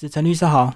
是陈律师好，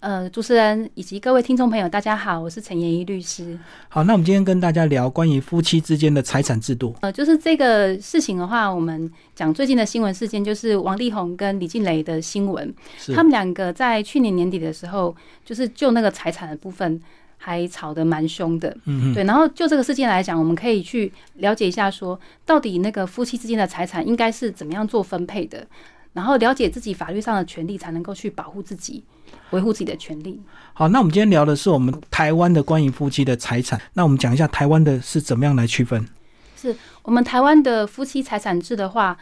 呃，主持人以及各位听众朋友，大家好，我是陈延一律师。好，那我们今天跟大家聊关于夫妻之间的财产制度。呃，就是这个事情的话，我们讲最近的新闻事件，就是王力宏跟李静蕾的新闻。他们两个在去年年底的时候，就是就那个财产的部分还吵得蛮凶的。嗯嗯，对，然后就这个事件来讲，我们可以去了解一下说到底那个夫妻之间的财产应该是怎么样做分配的，然后了解自己法律上的权利，才能够去保护自己，维护自己的权利。好，那我们今天聊的是我们台湾的关于夫妻的财产。那我们讲一下台湾的是怎么样来区分？是我们台湾的夫妻财产制的话，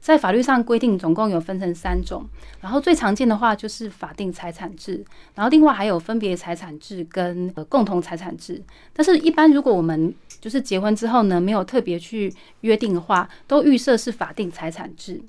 在法律上规定总共有分成三种，然后最常见的话就是法定财产制，然后另外还有分别财产制跟、呃、共同财产制。但是，一般如果我们就是结婚之后呢，没有特别去约定的话，都预设是法定财产制。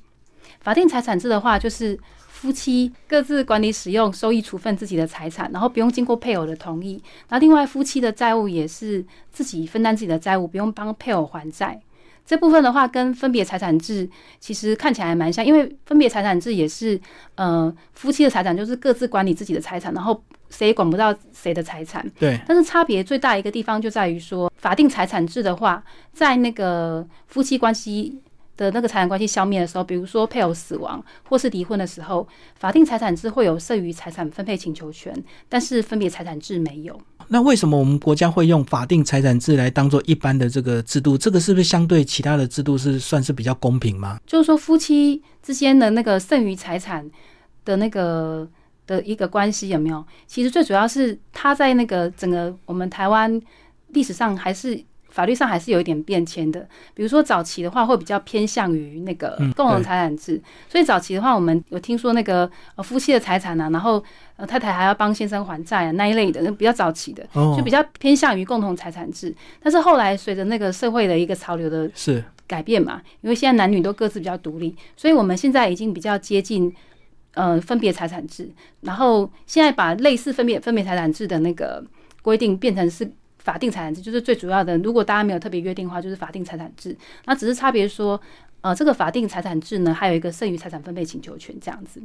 法定财产制的话，就是夫妻各自管理使用、收益处分自己的财产，然后不用经过配偶的同意。然后另外夫妻的债务也是自己分担自己的债务，不用帮配偶还债。这部分的话，跟分别财产制其实看起来还蛮像，因为分别财产制也是呃夫妻的财产就是各自管理自己的财产，然后谁也管不到谁的财产。对，但是差别最大一个地方就在于说，法定财产制的话，在那个夫妻关系的那个财产关系消灭的时候，比如说配偶死亡或是离婚的时候，法定财产制会有剩余财产分配请求权，但是分别财产制没有。那为什么我们国家会用法定财产制来当做一般的这个制度？这个是不是相对其他的制度是算是比较公平吗？就是说夫妻之间的那个剩余财产的那个的一个关系有没有？其实最主要是他在那个整个我们台湾历史上还是。法律上还是有一点变迁的，比如说早期的话会比较偏向于那个共同财产制，所以早期的话我们有听说那个呃夫妻的财产啊，然后呃太太还要帮先生还债啊那一类的，那比较早期的，就比较偏向于共同财产制。但是后来随着那个社会的一个潮流的是。改变嘛，因为现在男女都各自比较独立，所以我们现在已经比较接近呃分别财产制，然后现在把类似分别分别财产制的那个规定变成是。法定财产制就是最主要的。如果大家没有特别约定的话，就是法定财产制。那只是差别说，呃，这个法定财产制呢，还有一个剩余财产分配请求权这样子。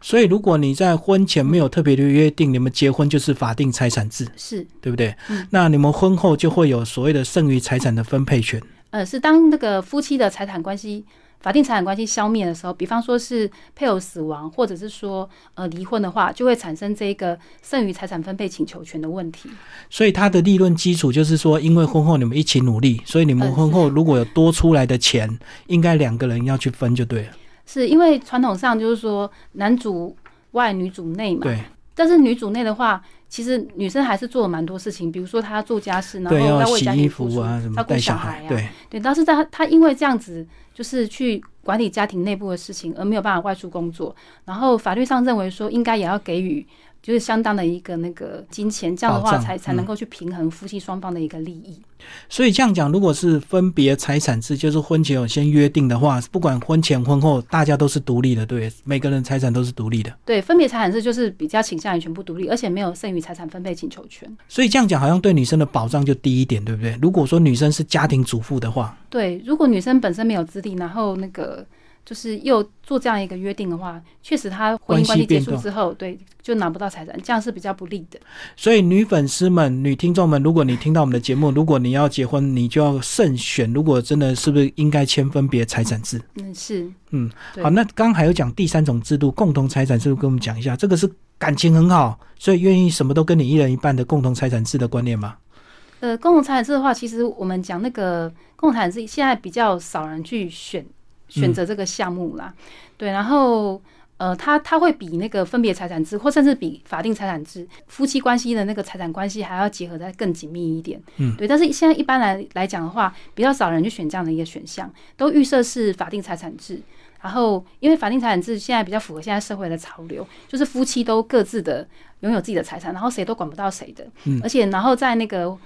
所以，如果你在婚前没有特别的约定，你们结婚就是法定财产制，是对不对？那你们婚后就会有所谓的剩余财产的分配权。呃，是当那个夫妻的财产关系。法定财产关系消灭的时候，比方说是配偶死亡，或者是说呃离婚的话，就会产生这个剩余财产分配请求权的问题。所以它的利润基础就是说，因为婚后你们一起努力，所以你们婚后如果有多出来的钱，应该两个人要去分就对了。是因为传统上就是说男主外女主内嘛。对。但是女主内的话，其实女生还是做了蛮多事情，比如说她做家事，然后要为家庭付出，照顾小孩啊。对对。但是她她因为这样子，就是去管理家庭内部的事情，而没有办法外出工作。然后法律上认为说，应该也要给予就是相当的一个那个金钱，这样的话才才能够去平衡夫妻双方的一个利益。所以这样讲，如果是分别财产制，就是婚前有先约定的话，不管婚前婚后，大家都是独立的，对，每个人财产都是独立的。对，分别财产制就是比较倾向于全部独立，而且没有剩余财产分配请求权。所以这样讲，好像对女生的保障就低一点，对不对？如果说女生是家庭主妇的话，对，如果女生本身没有资历，然后那个。就是又做这样一个约定的话，确实他婚姻关系结束之后，对就拿不到财产，这样是比较不利的。所以女粉丝们、女听众们，如果你听到我们的节目，如果你要结婚，你就要慎选。如果真的是不是应该签分别财产制？嗯，是。嗯，好，那刚刚还有讲第三种制度，共同财产，是不是跟我们讲一下？这个是感情很好，所以愿意什么都跟你一人一半的共同财产制的观念吗？呃，共同财产制的话，其实我们讲那个共同财产制，现在比较少人去选。选择这个项目啦，对，然后呃，他他会比那个分别财产制，或甚至比法定财产制，夫妻关系的那个财产关系还要结合在更紧密一点，嗯，对。但是现在一般来来讲的话，比较少人去选这样的一个选项，都预设是法定财产制。然后，因为法定财产制现在比较符合现在社会的潮流，就是夫妻都各自的拥有自己的财产，然后谁都管不到谁的，嗯，而且然后在那个。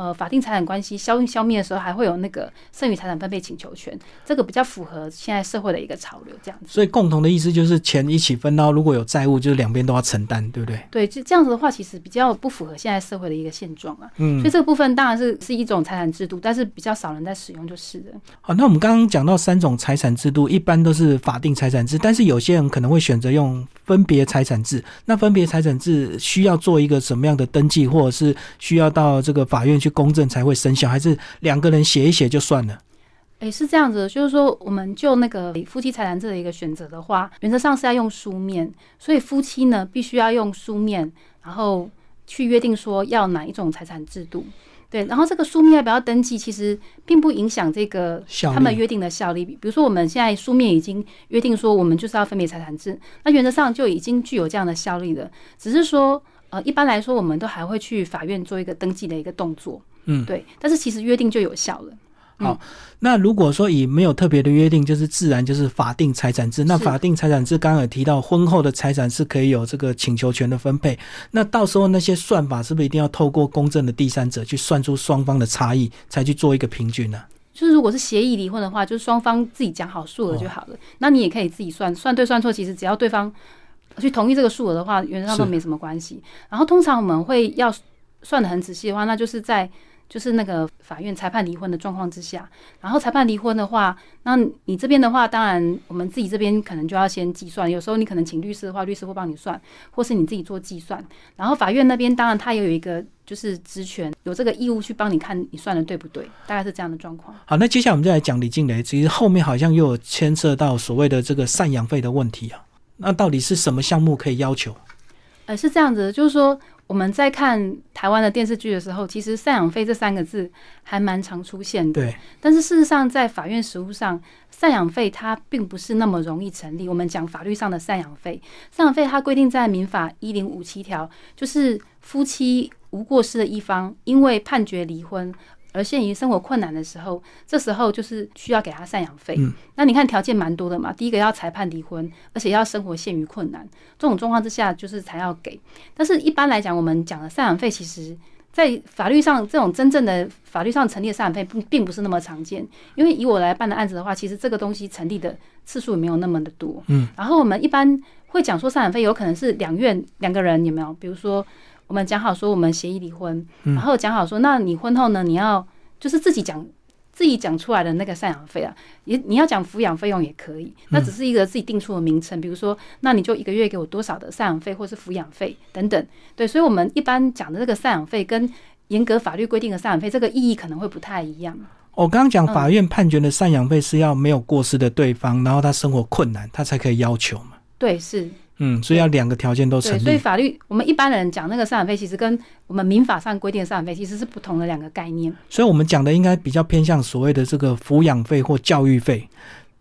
呃法定财产关系消消灭的时候，还会有那个剩余财产分配请求权，这个比较符合现在社会的一个潮流，这样子。所以共同的意思就是钱一起分，然后如果有债务，就是两边都要承担，对不对？对，就这样子的话，其实比较不符合现在社会的一个现状啊。嗯所以这个部分当然是是一种财产制度，但是比较少人在使用就是的。好，那我们刚刚讲到三种财产制度，一般都是法定财产制，但是有些人可能会选择用分别财产制。那分别财产制需要做一个什么样的登记，或者是需要到这个法院去公证才会生效，还是两个人写一写就算了？诶，是这样子的，就是说，我们就那个夫妻财产制的一个选择的话，原则上是要用书面，所以夫妻呢必须要用书面，然后去约定说要哪一种财产制度。对，然后这个书面要不要登记，其实并不影响这个他们约定的效力。比如说，我们现在书面已经约定说，我们就是要分别财产制，那原则上就已经具有这样的效力了。只是说，呃，一般来说，我们都还会去法院做一个登记的一个动作。嗯对，但是其实约定就有效了。好那如果说以没有特别的约定，就是自然就是法定财产制。那法定财产制刚刚有提到，婚后的财产是可以有这个请求权的分配。那到时候那些算法是不是一定要透过公正的第三者去算出双方的差异，才去做一个平均呢？就是如果是协议离婚的话，就是双方自己讲好数额就好了。那你也可以自己算，算对算错，其实只要对方去同意这个数额的话，原则上都没什么关系。然后通常我们会要算的很仔细的话，那就是在就是那个法院裁判离婚的状况之下，然后裁判离婚的话，那你这边的话，当然我们自己这边可能就要先计算。有时候你可能请律师的话，律师会帮你算，或是你自己做计算。然后法院那边当然他也有一个就是职权，有这个义务去帮你看你算的对不对，大概是这样的状况。好，那接下来我们再来讲李静蕾，其实后面好像又有牵涉到所谓的这个赡养费的问题啊。那到底是什么项目可以要求？呃，是这样子，就是说我们在看台湾的电视剧的时候，其实赡养费这三个字还蛮常出现的。对，但是事实上，在法院实务上，赡养费它并不是那么容易成立。我们讲法律上的赡养费，赡养费它规定在民法一零五七条，就是夫妻无过失的一方因为判决离婚。而陷于生活困难的时候，这时候就是需要给他赡养费。嗯那你看条件蛮多的嘛，第一个要裁判离婚，而且要生活陷于困难，这种状况之下就是才要给。但是一般来讲，我们讲的赡养费，其实在法律上这种真正的法律上成立的赡养费并并不是那么常见。因为以我来办的案子的话，其实这个东西成立的次数也没有那么的多。嗯，然后我们一般会讲说赡养费有可能是两院两个人有没有？比如说我们讲好说我们协议离婚，嗯然后讲好说，那你婚后呢，你要就是自己讲。自己讲出来的那个赡养费啊，也你要讲抚养费用也可以，那只是一个自己定出的名称，比如说，那你就一个月给我多少的赡养费或是抚养费等等，对，所以我们一般讲的这个赡养费跟严格法律规定的赡养费，这个意义可能会不太一样。我刚刚讲法院判决的赡养费是要没有过失的对方，然后他生活困难，他才可以要求嘛。对，是，嗯，所以要两个条件都成立，所以。法律我们一般人讲那个赡养费，其实跟我们民法上规定的赡养费其实是不同的两个概念。所以我们讲的应该比较偏向所谓的这个抚养费或教育费。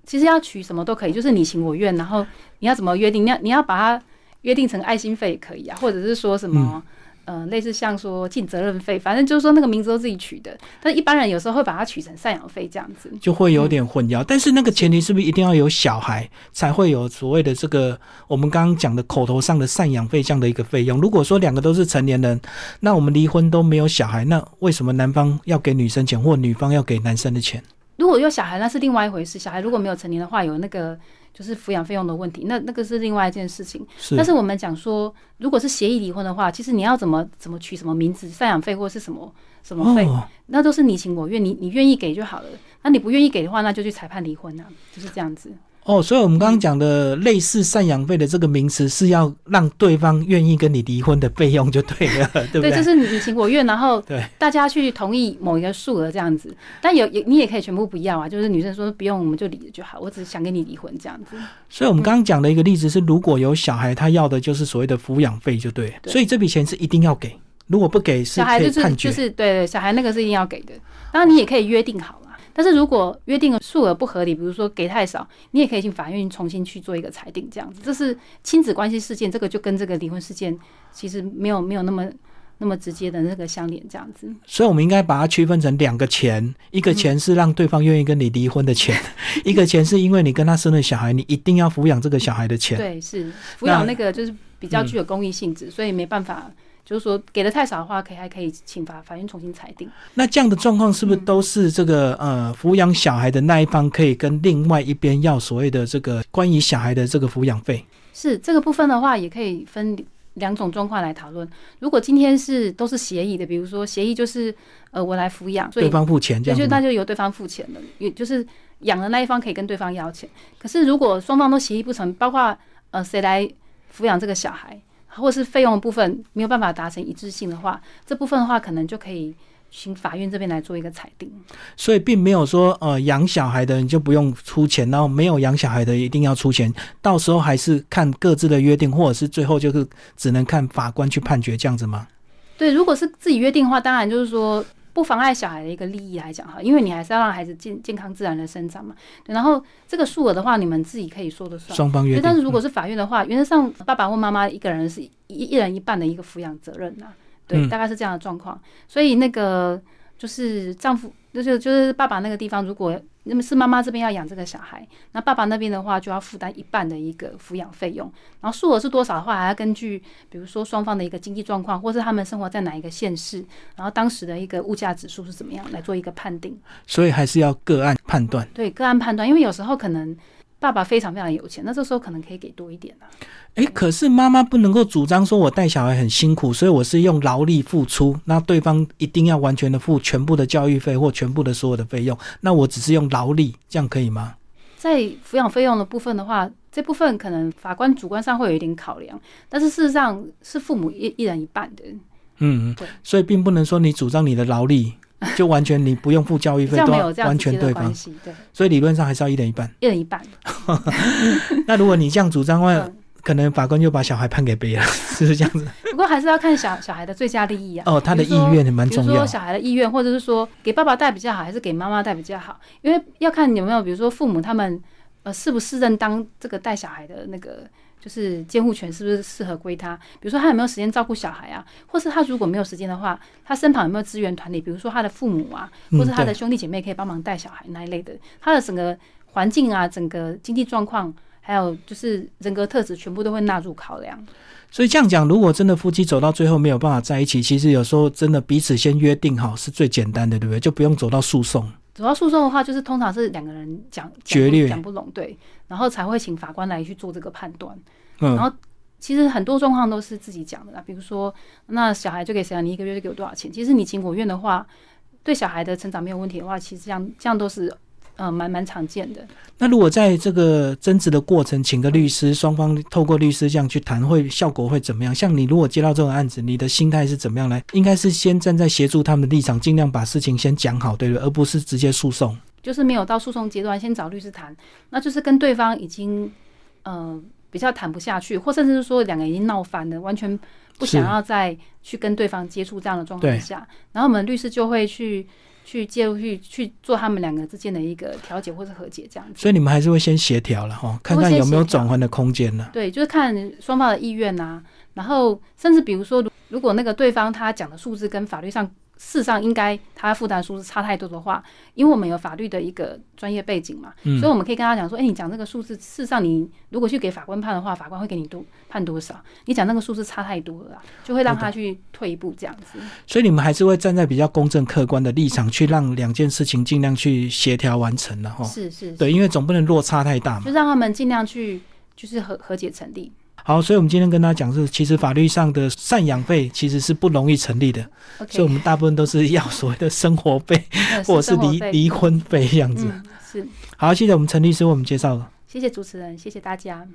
其实要取什么都可以，就是你情我愿，然后你要怎么约定，你要你要把它约定成爱心费也可以啊，或者是说什么。呃，类似像说尽责任费，反正就是说那个名字都自己取的，但一般人有时候会把它取成赡养费这样子。就会有点混淆，但是那个前提是不是一定要有小孩才会有所谓的这个我们刚刚讲的口头上的赡养费这样的一个费用？如果说两个都是成年人，那我们离婚都没有小孩，那为什么男方要给女生钱，或女方要给男生的钱？如果有小孩，那是另外一回事。小孩如果没有成年的话，有那个就是抚养费用的问题，那那个是另外一件事情。是但是我们讲说，如果是协议离婚的话，其实你要怎么怎么取什么名字、赡养费或是什么什么费，哦，那都是你情我愿，你你愿意给就好了。那你不愿意给的话，那就去裁判离婚啊，就是这样子。哦，所以我们刚刚讲的类似赡养费的这个名词，是要让对方愿意跟你离婚的费用就对了，对不对？就是你你情我愿，然后对大家去同意某一个数额这样子。但有也你也可以全部不要啊，就是女生说不用，我们就离了就好，我只是想跟你离婚这样子。所以我们刚刚讲的一个例子是，如果有小孩，他要的就是所谓的抚养费，就对所以这笔钱是一定要给，如果不给是可小孩就是。就是对对，小孩那个是一定要给的。当然你也可以约定好啦，但是如果约定的数额不合理，比如说给太少，你也可以请法院重新去做一个裁定，这样子。这是亲子关系事件，这个就跟这个离婚事件其实没有没有那么那么直接的那个相连，这样子。所以我们应该把它区分成两个钱，一个钱是让对方愿意跟你离婚的钱，一个钱是因为你跟他生了小孩，你一定要抚养这个小孩的钱。对，是抚养那个就是比较具有公益性质，所以没办法就是说给的太少的话，可以还可以请法法院重新裁定。那这样的状况是不是都是这个呃抚养小孩的那一方可以跟另外一边要所谓的这个关于小孩的这个抚养费？是这个部分的话，也可以分两种状况来讨论。如果今天是都是协议的，比如说协议就是呃我来抚养，所以对方付钱这样就？那就由对方付钱了，也就是养的那一方可以跟对方要钱。可是如果双方都协议不成，包括呃谁来抚养这个小孩，或是费用的部分没有办法达成一致性的话，这部分的话可能就可以请法院这边来做一个裁定。所以并没有说呃养小孩的你就不用出钱，然后没有养小孩的一定要出钱，到时候还是看各自的约定，或者是最后就是只能看法官去判决这样子吗？对，如果是自己约定的话，当然就是说不妨碍小孩的一个利益来讲哈，因为你还是要让孩子健健康自然的生长嘛。对，然后这个数额的话，你们自己可以说的算。双方约定。但是如果是法院的话，原则上爸爸或妈妈一个人是一一人一半的一个抚养责任呐、对，嗯大概是这样的状况。所以那个就是丈夫，就是就是爸爸那个地方，如果那么是妈妈这边要养这个小孩，那爸爸那边的话就要负担一半的一个抚养费用。然后数额是多少的话，还要根据比如说双方的一个经济状况，或是他们生活在哪一个县市，然后当时的一个物价指数是怎么样来做一个判定。所以还是要个案判断。对个案判断，因为有时候可能爸爸非常非常有钱，那这时候可能可以给多一点啊。诶，可是妈妈不能够主张说我带小孩很辛苦，所以我是用劳力付出，那对方一定要完全的付全部的教育费或全部的所有的费用，那我只是用劳力，这样可以吗？在抚养费用的部分的话，这部分可能法官主观上会有一点考量，但是事实上是父母一一人一半的，嗯对，所以并不能说你主张你的劳力 就完全你不用付教育费，都没有这样完全对方，对，所以理论上还是要一人一半。一人一半。那如果你这样主张的话，嗯，可能法官就把小孩判给别人，是不是这样子？不过还是要看小小孩的最佳利益啊。哦，他的意愿也蛮重要。比如说小孩的意愿，或者是说给爸爸带比较好，还是给妈妈带比较好？因为要看有没有，比如说父母他们呃是不是认当这个带小孩的那个就是监护权是不是适合归他？比如说他有没有时间照顾小孩啊，或是他如果没有时间的话，他身旁有没有资源团体？比如说他的父母啊，嗯或是他的兄弟姐妹可以帮忙带小孩那一类的，他的整个环境啊，整个经济状况。还有就是人格特质，全部都会纳入考量。所以这样讲，如果真的夫妻走到最后没有办法在一起，其实有时候真的彼此先约定好是最简单的，对不对？就不用走到诉讼。走到诉讼的话，就是通常是两个人讲讲不决裂讲不拢，对，然后才会请法官来去做这个判断。嗯然后其实很多状况都是自己讲的啦，比如说，那小孩就给谁啊？你一个月就给我多少钱？其实你情我愿的话，对小孩的成长没有问题的话，其实这样这样都是呃蛮蛮常见的。那如果在这个争执的过程，请个律师，双方透过律师这样去谈，会效果会怎么样？像你如果接到这种案子，你的心态是怎么样呢？应该是先站在协助他们的立场，尽量把事情先讲好，对不对？而不是直接诉讼。就是没有到诉讼阶段，先找律师谈，那就是跟对方已经呃比较谈不下去，或甚至是说两个已经闹翻了，完全不想要再去跟对方接触这样的状况下，然后我们律师就会去去介入去去做他们两个之间的一个调解或者和解这样子。所以你们还是会先协调了哈，看看有没有转换的空间呢？对，就是看双方的意愿呐、然后甚至比如说，如如果那个对方他讲的数字跟法律上事实上应该他负担数字差太多的话，因为我们有法律的一个专业背景嘛，嗯所以我们可以跟他讲说，哎、你讲这个数字，事实上你如果去给法官判的话，法官会给你多判多少？你讲那个数字差太多了啦，就会让他去退一步这样子。所以你们还是会站在比较公正客观的立场，去让两件事情尽量去协调完成了哈。是是，对，因为总不能落差太大嘛就。让他们尽量去就是和和解成立。好，所以我们今天跟大家讲是，其实法律上的赡养费其实是不容易成立的，所以我们大部分都是要所谓的生活费呃或者是离离婚费这样子。嗯，是，好，谢谢我们陈律师为我们介绍了。谢谢主持人，谢谢大家。